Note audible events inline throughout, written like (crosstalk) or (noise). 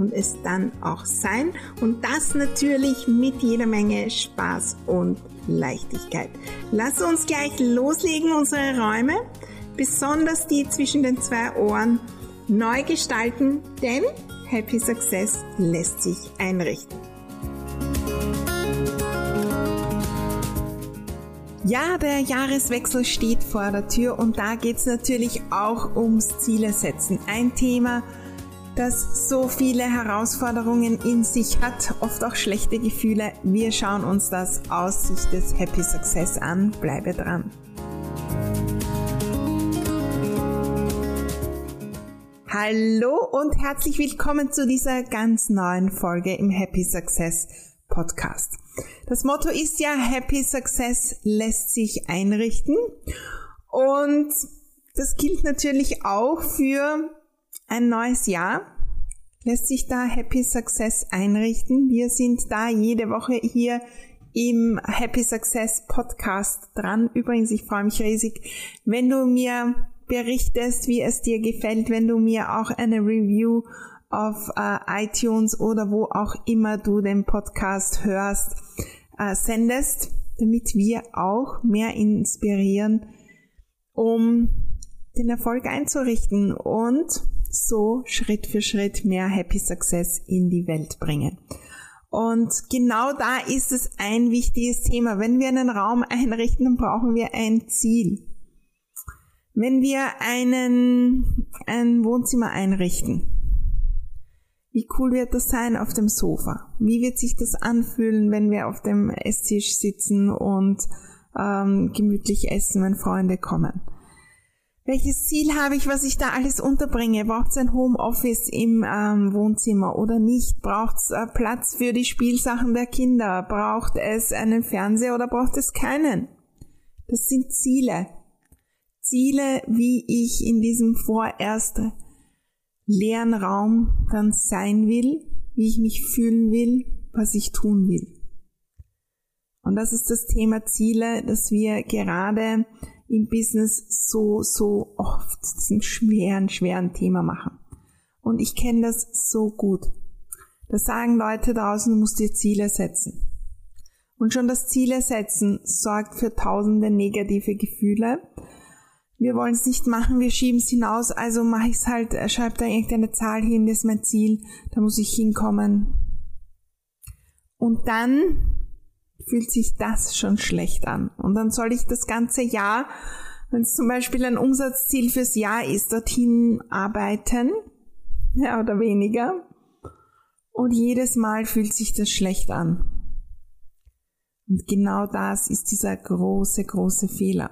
und es dann auch sein. Und das natürlich mit jeder Menge Spaß und Leichtigkeit. Lass uns gleich loslegen, unsere Räume, besonders die zwischen den zwei Ohren, neu gestalten, denn Happy Success lässt sich einrichten. Ja, der Jahreswechsel steht vor der Tür und da geht es natürlich auch ums Ziele setzen. Ein Thema, das so viele Herausforderungen in sich hat, oft auch schlechte Gefühle. Wir schauen uns das aus Sicht des Happy Success an. Bleibe dran. Hallo und herzlich willkommen zu dieser ganz neuen Folge im Happy Success Podcast. Das Motto ist ja Happy Success lässt sich einrichten und das gilt natürlich auch für ein neues Jahr lässt sich da Happy Success einrichten. Wir sind da jede Woche hier im Happy Success Podcast dran. Übrigens, ich freue mich riesig, wenn du mir berichtest, wie es dir gefällt, wenn du mir auch eine Review auf äh, iTunes oder wo auch immer du den Podcast hörst, äh, sendest, damit wir auch mehr inspirieren, um den Erfolg einzurichten und so Schritt für Schritt mehr Happy Success in die Welt bringen. Und genau da ist es ein wichtiges Thema. Wenn wir einen Raum einrichten, dann brauchen wir ein Ziel. Wenn wir einen, ein Wohnzimmer einrichten, wie cool wird das sein auf dem Sofa? Wie wird sich das anfühlen, wenn wir auf dem Esstisch sitzen und ähm, gemütlich essen, wenn Freunde kommen? Welches Ziel habe ich, was ich da alles unterbringe? Braucht es ein Homeoffice im ähm, Wohnzimmer oder nicht? Braucht es äh, Platz für die Spielsachen der Kinder? Braucht es einen Fernseher oder braucht es keinen? Das sind Ziele. Ziele, wie ich in diesem vorerst leeren Raum dann sein will, wie ich mich fühlen will, was ich tun will. Und das ist das Thema Ziele, das wir gerade im Business so, so oft zu diesem schweren, schweren Thema machen. Und ich kenne das so gut. Da sagen Leute draußen, du musst dir Ziele setzen. Und schon das Ziele setzen sorgt für tausende negative Gefühle. Wir wollen es nicht machen, wir schieben es hinaus, also mache ich es halt, äh, schreib da irgendeine Zahl hin, das ist mein Ziel, da muss ich hinkommen. Und dann fühlt sich das schon schlecht an. Und dann soll ich das ganze Jahr, wenn es zum Beispiel ein Umsatzziel fürs Jahr ist, dorthin arbeiten, mehr oder weniger. Und jedes Mal fühlt sich das schlecht an. Und genau das ist dieser große, große Fehler.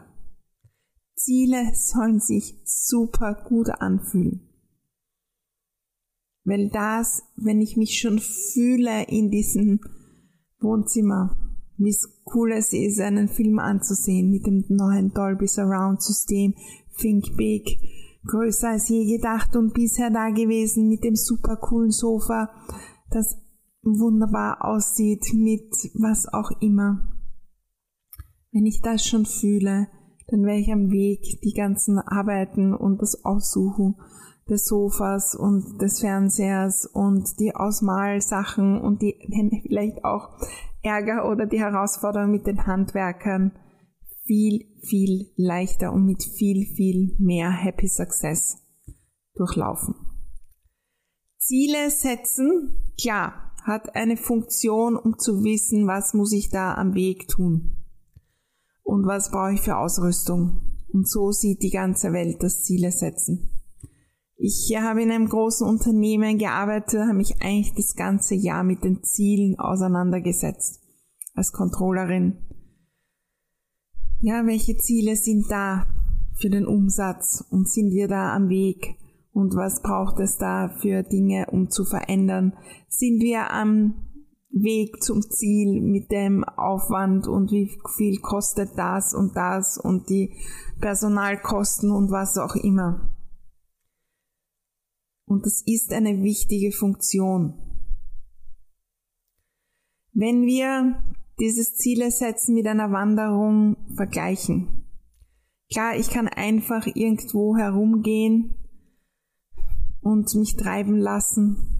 Ziele sollen sich super gut anfühlen. Weil das, wenn ich mich schon fühle in diesem Wohnzimmer, wie cool es ist, einen Film anzusehen mit dem neuen Dolby Surround System, Think Big, größer als je gedacht und bisher da gewesen, mit dem super coolen Sofa, das wunderbar aussieht, mit was auch immer. Wenn ich das schon fühle, dann wäre ich am Weg, die ganzen Arbeiten und das Aussuchen des Sofas und des Fernsehers und die Ausmalsachen und die vielleicht auch Ärger oder die Herausforderung mit den Handwerkern viel, viel leichter und mit viel, viel mehr Happy Success durchlaufen. Ziele setzen, klar, hat eine Funktion, um zu wissen, was muss ich da am Weg tun und was brauche ich für Ausrüstung. Und so sieht die ganze Welt das Ziele setzen. Ich habe in einem großen Unternehmen gearbeitet, habe mich eigentlich das ganze Jahr mit den Zielen auseinandergesetzt als Controllerin. Ja, welche Ziele sind da für den Umsatz und sind wir da am Weg? Und was braucht es da für Dinge, um zu verändern? Sind wir am Weg zum Ziel mit dem Aufwand und wie viel kostet das und das und die Personalkosten und was auch immer. Und das ist eine wichtige Funktion. Wenn wir dieses Ziele setzen mit einer Wanderung vergleichen. Klar, ich kann einfach irgendwo herumgehen und mich treiben lassen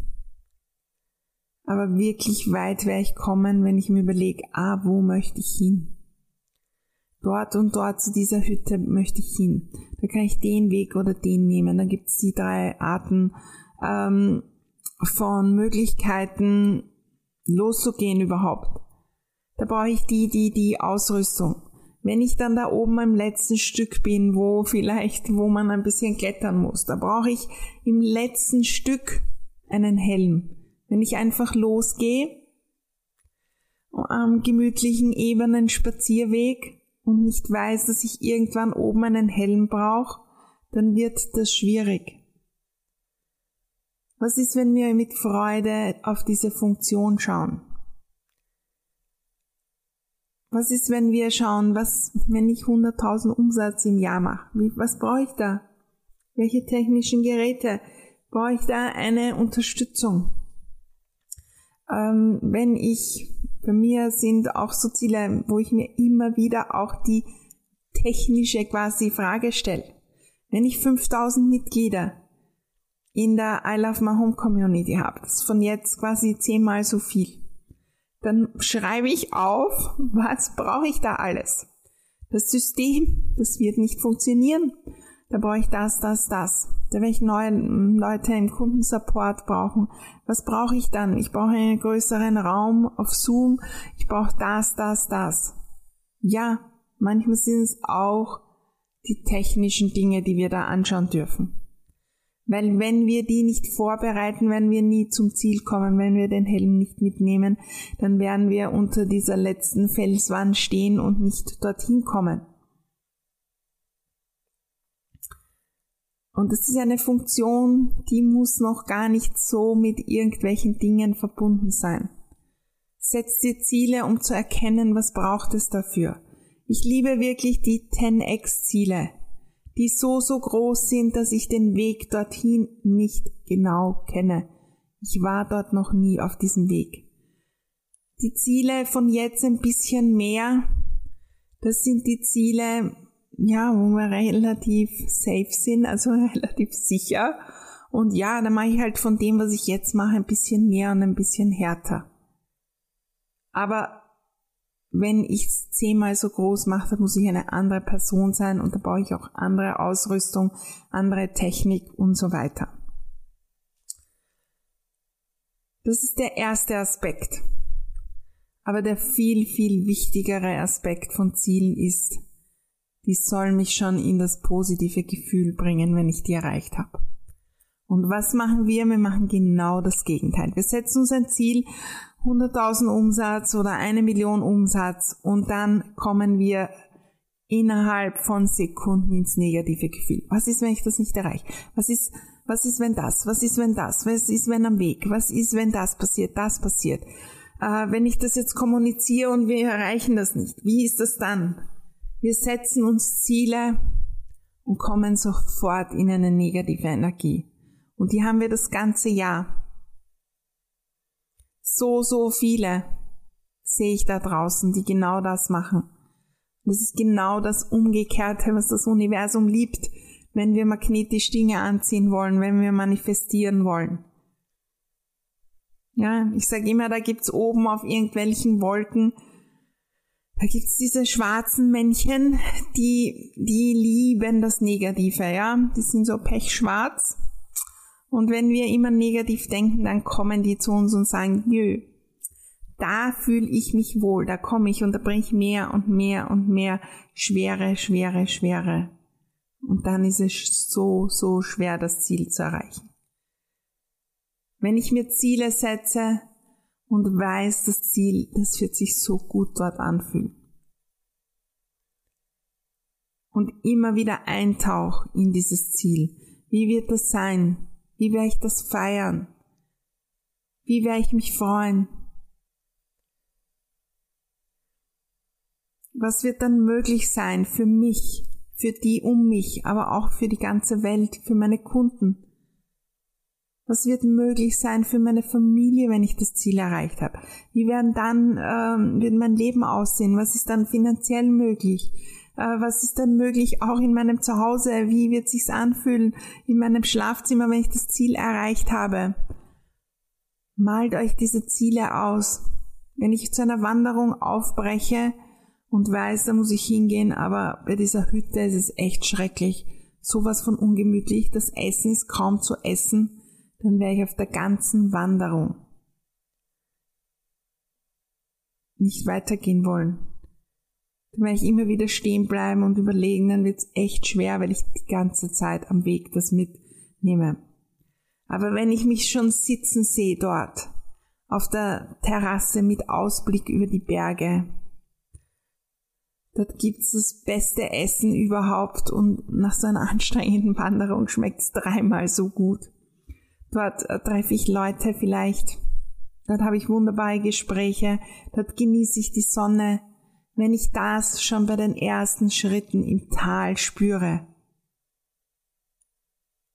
aber wirklich weit werde ich kommen, wenn ich mir überlege, ah, wo möchte ich hin? Dort und dort zu dieser Hütte möchte ich hin. Da kann ich den Weg oder den nehmen. Da gibt es die drei Arten ähm, von Möglichkeiten loszugehen überhaupt. Da brauche ich die, die, die Ausrüstung. Wenn ich dann da oben im letzten Stück bin, wo vielleicht, wo man ein bisschen klettern muss, da brauche ich im letzten Stück einen Helm. Wenn ich einfach losgehe, am gemütlichen, ebenen Spazierweg und nicht weiß, dass ich irgendwann oben einen Helm brauche, dann wird das schwierig. Was ist, wenn wir mit Freude auf diese Funktion schauen? Was ist, wenn wir schauen, was, wenn ich 100.000 Umsatz im Jahr mache? Wie, was brauche ich da? Welche technischen Geräte? Brauche ich da eine Unterstützung? ähm, wenn ich, bei mir sind auch so Ziele, wo ich mir immer wieder auch die technische quasi Frage stelle. Wenn ich 5000 Mitglieder in der I Love My Home Community habe, das ist von jetzt quasi zehnmal so viel, dann schreibe ich auf, was brauche ich da alles. Das System, das wird nicht funktionieren. Da brauche ich das, das, das da werde ich neue Leute im Kundensupport brauchen. Was brauche ich dann? Ich brauche einen größeren Raum auf Zoom. Ich brauche das, das, das. Ja, manchmal sind es auch die technischen Dinge, die wir da anschauen dürfen. Weil wenn wir die nicht vorbereiten, werden wir nie zum Ziel kommen. Wenn wir den Helm nicht mitnehmen, dann werden wir unter dieser letzten Felswand stehen und nicht dorthin kommen. Und das ist eine Funktion, die muss noch gar nicht so mit irgendwelchen Dingen verbunden sein. Setz dir Ziele, um zu erkennen, was braucht es dafür. Ich liebe wirklich die 10x Ziele, die so, so groß sind, dass ich den Weg dorthin nicht genau kenne. Ich war dort noch nie auf diesem Weg. Die Ziele von jetzt ein bisschen mehr, das sind die Ziele, ja, wo wir relativ safe sind, also (laughs) relativ sicher. Und ja, dann mache ich halt von dem, was ich jetzt mache, ein bisschen mehr und ein bisschen härter. Aber wenn ich es zehnmal so groß mache, dann muss ich eine andere Person sein und da brauche ich auch andere Ausrüstung, andere Technik und so weiter. Das ist der erste Aspekt. Aber der viel, viel wichtigere Aspekt von Zielen ist, die soll mich schon in das positive Gefühl bringen, wenn ich die erreicht habe. Und was machen wir? Wir machen genau das Gegenteil. Wir setzen uns ein Ziel, 100.000 Umsatz oder eine Million Umsatz und dann kommen wir innerhalb von Sekunden ins negative Gefühl. Was ist, wenn ich das nicht erreiche? Was ist, was ist, wenn das? Was ist, wenn das? Was ist, wenn am Weg? Was ist, wenn das passiert? Das passiert. Äh, wenn ich das jetzt kommuniziere und wir erreichen das nicht, wie ist das dann? Wir setzen uns Ziele und kommen sofort in eine negative Energie. Und die haben wir das ganze Jahr. So, so viele sehe ich da draußen, die genau das machen. das ist genau das Umgekehrte, was das Universum liebt, wenn wir magnetisch Dinge anziehen wollen, wenn wir manifestieren wollen. Ja, ich sage immer, da gibt's oben auf irgendwelchen Wolken da gibt's diese schwarzen Männchen, die, die lieben das Negative, ja. Die sind so pechschwarz. Und wenn wir immer negativ denken, dann kommen die zu uns und sagen, nö, da fühle ich mich wohl, da komme ich und da bringe ich mehr und mehr und mehr Schwere, Schwere, Schwere. Und dann ist es so, so schwer, das Ziel zu erreichen. Wenn ich mir Ziele setze, und weiß das Ziel, das wird sich so gut dort anfühlen. Und immer wieder eintauch in dieses Ziel. Wie wird das sein? Wie werde ich das feiern? Wie werde ich mich freuen? Was wird dann möglich sein für mich, für die um mich, aber auch für die ganze Welt, für meine Kunden, was wird möglich sein für meine Familie, wenn ich das Ziel erreicht habe? Wie werden dann ähm, wird mein Leben aussehen? Was ist dann finanziell möglich? Äh, was ist dann möglich auch in meinem Zuhause? Wie wird sich's anfühlen in meinem Schlafzimmer, wenn ich das Ziel erreicht habe? Malt euch diese Ziele aus. Wenn ich zu einer Wanderung aufbreche und weiß, da muss ich hingehen, aber bei dieser Hütte ist es echt schrecklich. Sowas von ungemütlich. Das Essen ist kaum zu essen dann wäre ich auf der ganzen Wanderung nicht weitergehen wollen. Dann werde ich immer wieder stehen bleiben und überlegen, dann wird es echt schwer, weil ich die ganze Zeit am Weg das mitnehme. Aber wenn ich mich schon sitzen sehe dort, auf der Terrasse mit Ausblick über die Berge, dort gibt's das beste Essen überhaupt und nach so einer (laughs) anstrengenden Wanderung schmeckt's dreimal so gut. Dort äh, treffe ich Leute vielleicht. Dort habe ich wunderbare Gespräche. Dort genieße ich die Sonne. Wenn ich das schon bei den ersten Schritten im Tal spüre,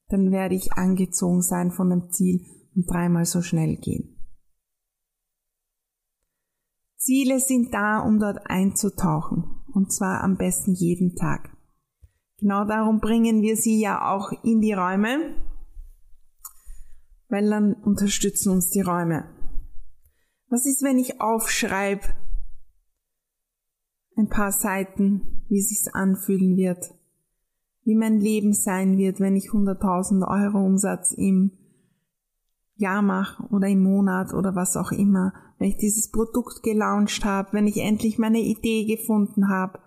dann werde ich angezogen sein von dem Ziel und dreimal so schnell gehen. Ziele sind da, um dort einzutauchen. Und zwar am besten jeden Tag. Genau darum bringen wir sie ja auch in die Räume, weil dann unterstützen uns die Räume. Was ist, wenn ich aufschreibe ein paar Seiten, wie sich's anfühlen wird, wie mein Leben sein wird, wenn ich 100.000 Euro Umsatz im Jahr mache oder im Monat oder was auch immer, wenn ich dieses Produkt gelauncht habe, wenn ich endlich meine Idee gefunden habe.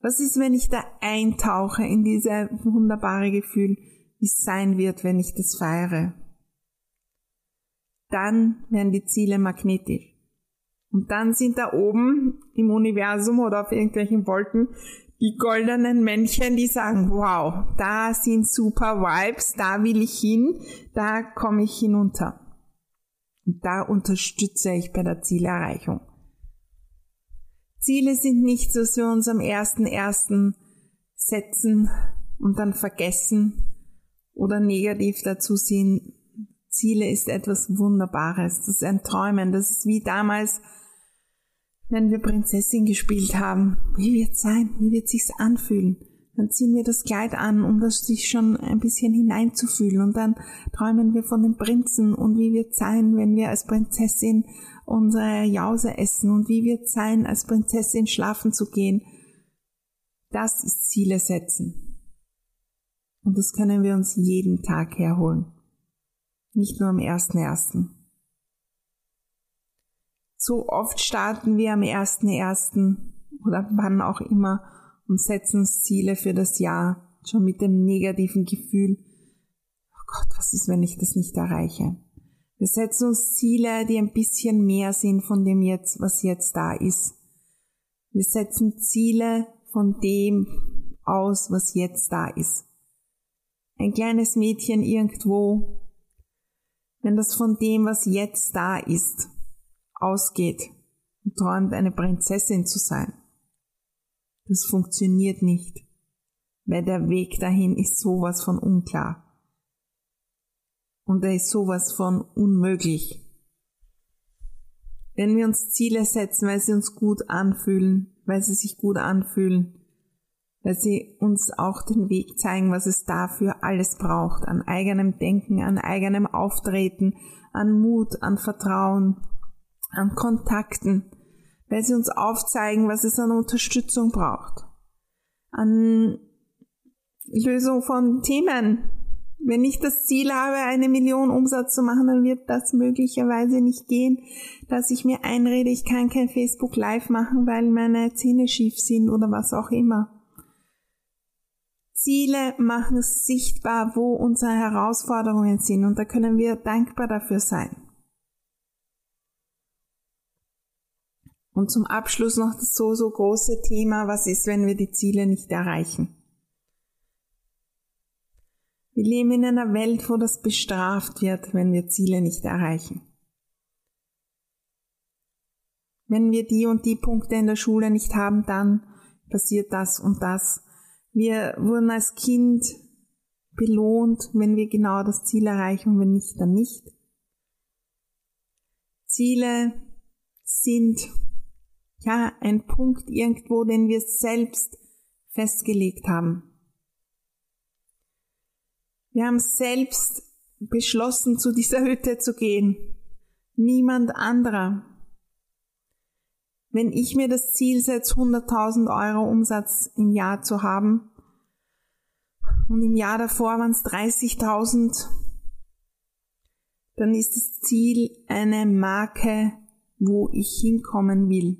Was ist, wenn ich da eintauche in diese wunderbare Gefühl, wie es sein wird, wenn ich das feiere? Dann werden die Ziele magnetisch. Und dann sind da oben im Universum oder auf irgendwelchen Wolken die goldenen Männchen, die sagen, wow, da sind super Vibes, da will ich hin, da komme ich hinunter. Und da unterstütze ich bei der Zielerreichung. Ziele sind nicht so, dass wir uns am ersten ersten setzen und dann vergessen oder negativ dazu sind, Ziele ist etwas Wunderbares. Das ist ein Träumen. Das ist wie damals, wenn wir Prinzessin gespielt haben. Wie wird's sein? Wie wird sich's anfühlen? Dann ziehen wir das Kleid an, um das sich schon ein bisschen hineinzufühlen. Und dann träumen wir von dem Prinzen und wie wird's sein, wenn wir als Prinzessin unsere Jause essen und wie wird's sein, als Prinzessin schlafen zu gehen. Das ist Ziele setzen. Und das können wir uns jeden Tag herholen nicht nur am 1.1. So oft starten wir am 1.1. oder wann auch immer und setzen uns Ziele für das Jahr schon mit dem negativen Gefühl, oh Gott, was ist, wenn ich das nicht erreiche? Wir setzen uns Ziele, die ein bisschen mehr sind von dem jetzt, was jetzt da ist. Wir setzen Ziele von dem aus, was jetzt da ist. Ein kleines Mädchen irgendwo wenn das von dem, was jetzt da ist, ausgeht und träumt, eine Prinzessin zu sein. Das funktioniert nicht, weil der Weg dahin ist sowas von unklar. Und er ist sowas von unmöglich. Wenn wir uns Ziele setzen, weil sie uns gut anfühlen, weil sie sich gut anfühlen, weil sie uns auch den Weg zeigen, was es dafür alles braucht, an eigenem Denken, an eigenem Auftreten, an Mut, an Vertrauen, an Kontakten, weil sie uns aufzeigen, was es an Unterstützung braucht, an Lösung von Themen. Wenn ich das Ziel habe, eine Million Umsatz zu machen, dann wird das möglicherweise nicht gehen, dass ich mir einrede, ich kann kein Facebook Live machen, weil meine Zähne schief sind oder was auch immer. Ziele machen sichtbar, wo unsere Herausforderungen sind und da können wir dankbar dafür sein. Und zum Abschluss noch das so, so große Thema, was ist, wenn wir die Ziele nicht erreichen? Wir leben in einer Welt, wo das bestraft wird, wenn wir Ziele nicht erreichen. Wenn wir die und die Punkte in der Schule nicht haben, dann passiert das und das. Wir wurden als Kind belohnt, wenn wir genau das Ziel erreichen wenn nicht, dann nicht. Ziele sind ja ein Punkt irgendwo, den wir selbst festgelegt haben. Wir haben selbst beschlossen, zu dieser Hütte zu gehen. Niemand anderer. Wenn ich mir das Ziel setze, 100.000 Euro Umsatz im Jahr zu haben, und im Jahr davor waren es 30.000, dann ist das Ziel eine Marke, wo ich hinkommen will,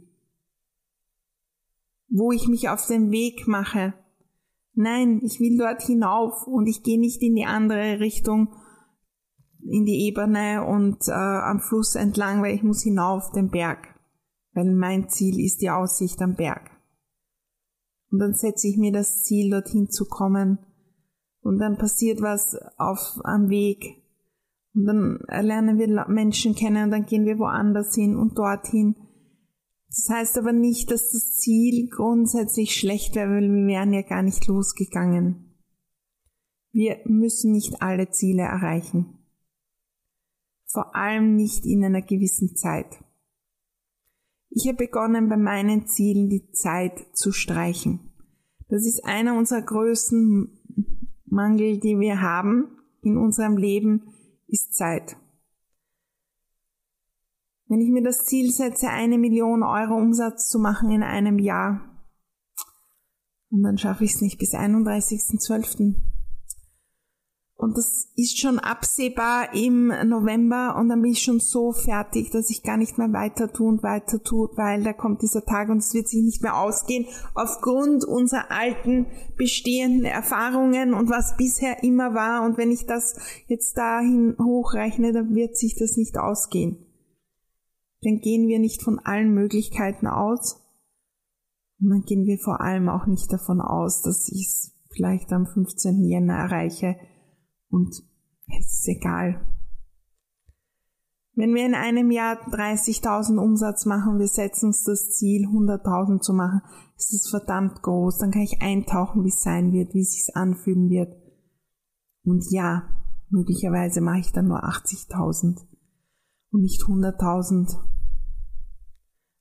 wo ich mich auf den Weg mache. Nein, ich will dort hinauf und ich gehe nicht in die andere Richtung, in die Ebene und äh, am Fluss entlang, weil ich muss hinauf den Berg, weil mein Ziel ist die Aussicht am Berg. Und dann setze ich mir das Ziel, dorthin zu kommen und dann passiert was auf am Weg und dann lernen wir Menschen kennen und dann gehen wir woanders hin und dorthin. Das heißt aber nicht, dass das Ziel grundsätzlich schlecht wäre, weil wir wären ja gar nicht losgegangen. Wir müssen nicht alle Ziele erreichen. Vor allem nicht in einer gewissen Zeit. Ich habe begonnen, bei meinen Zielen die Zeit zu streichen. Das ist einer unserer größten Mangel, die wir haben in unserem Leben, ist Zeit. Wenn ich mir das Ziel setze, eine Million Euro Umsatz zu machen in einem Jahr, und dann schaffe ich es nicht bis 31.12. Und das ist schon absehbar im November und dann bin ich schon so fertig, dass ich gar nicht mehr weiter tue und weiter tue, weil da kommt dieser Tag und es wird sich nicht mehr ausgehen aufgrund unserer alten bestehenden Erfahrungen und was bisher immer war. Und wenn ich das jetzt dahin hochrechne, dann wird sich das nicht ausgehen. Dann gehen wir nicht von allen Möglichkeiten aus. Und dann gehen wir vor allem auch nicht davon aus, dass ich es vielleicht am 15. Jänner erreiche und es ist egal. Wenn wir in einem Jahr 30.000 Umsatz machen, wir setzen uns das Ziel, 100.000 zu machen, ist es verdammt groß. Dann kann ich eintauchen, wie es sein wird, wie es sich anfühlen wird. Und ja, möglicherweise mache ich dann nur 80.000 und nicht 100.000.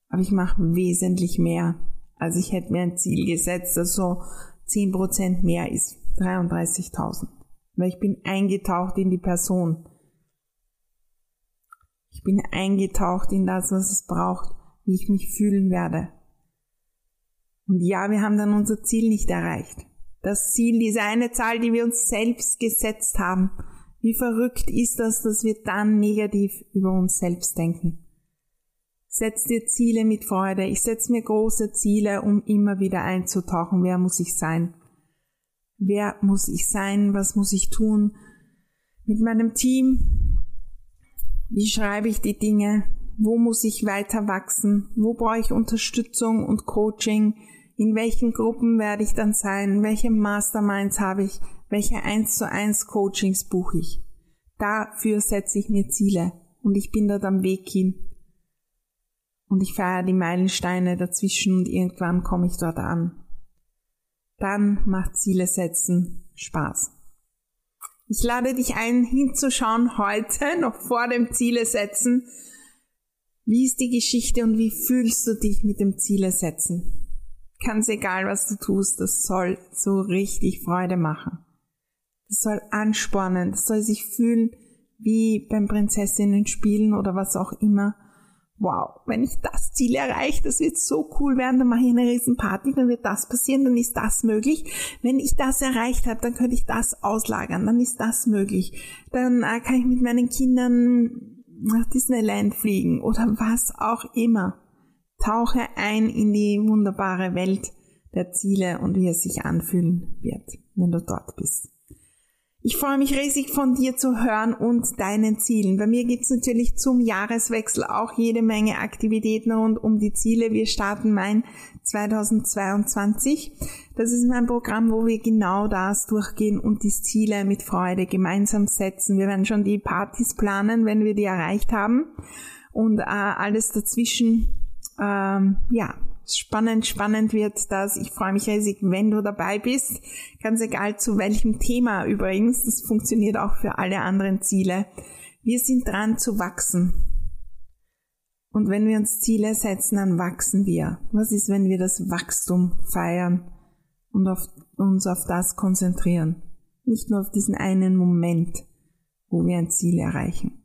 Aber ich mache wesentlich mehr. Also ich hätte mir ein Ziel gesetzt, das so 10% mehr ist. 33.000 weil ich bin eingetaucht in die Person. Ich bin eingetaucht in das, was es braucht, wie ich mich fühlen werde. Und ja, wir haben dann unser Ziel nicht erreicht. Das Ziel, diese eine Zahl, die wir uns selbst gesetzt haben. Wie verrückt ist das, dass wir dann negativ über uns selbst denken? Setz dir Ziele mit Freude. Ich setze mir große Ziele, um immer wieder einzutauchen. Wer muss ich sein? Wer muss ich sein? Was muss ich tun? Mit meinem Team? Wie schreibe ich die Dinge? Wo muss ich weiter wachsen? Wo brauche ich Unterstützung und Coaching? In welchen Gruppen werde ich dann sein? Welche Masterminds habe ich? Welche 1 zu 1 Coachings buche ich? Dafür setze ich mir Ziele und ich bin dort am Weg hin. Und ich feiere die Meilensteine dazwischen und irgendwann komme ich dort an dann macht Ziele setzen Spaß. Ich lade dich ein, hinzuschauen heute, (laughs) noch vor dem Ziele setzen. Wie ist die Geschichte und wie fühlst du dich mit dem Ziele setzen? Ganz egal, was du tust, das soll so richtig Freude machen. Das soll anspornen, das soll sich fühlen wie beim Prinzessinnen spielen oder was auch immer wow, wenn ich das Ziel erreiche, das wird so cool werden, dann mache ich eine riesen Party, dann wird das passieren, dann ist das möglich. Wenn ich das erreicht habe, dann könnte ich das auslagern, dann ist das möglich. Dann äh, kann ich mit meinen Kindern nach Disneyland fliegen oder was auch immer. Tauche ein in die wunderbare Welt der Ziele und wie es sich anfühlen wird, wenn du dort bist. Ich freue mich riesig von dir zu hören und deinen Zielen. Bei mir gibt's natürlich zum Jahreswechsel auch jede Menge Aktivitäten rund um die Ziele. Wir starten mein 2022. Das ist mein Programm, wo wir genau das durchgehen und die Ziele mit Freude gemeinsam setzen. Wir werden schon die Partys planen, wenn wir die erreicht haben und äh, alles dazwischen, ähm, ja, Spannend, spannend wird das. Ich freue mich riesig, wenn du dabei bist. Ganz egal zu welchem Thema übrigens. Das funktioniert auch für alle anderen Ziele. Wir sind dran zu wachsen. Und wenn wir uns Ziele setzen, dann wachsen wir. Was ist, wenn wir das Wachstum feiern und auf, uns auf das konzentrieren? Nicht nur auf diesen einen Moment, wo wir ein Ziel erreichen.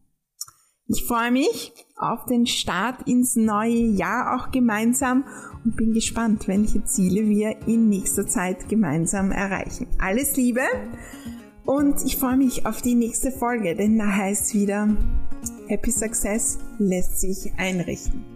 Ich freue mich auf den Start ins neue Jahr auch gemeinsam und bin gespannt, welche Ziele wir in nächster Zeit gemeinsam erreichen. Alles Liebe und ich freue mich auf die nächste Folge, denn da heißt wieder Happy Success lässt sich einrichten.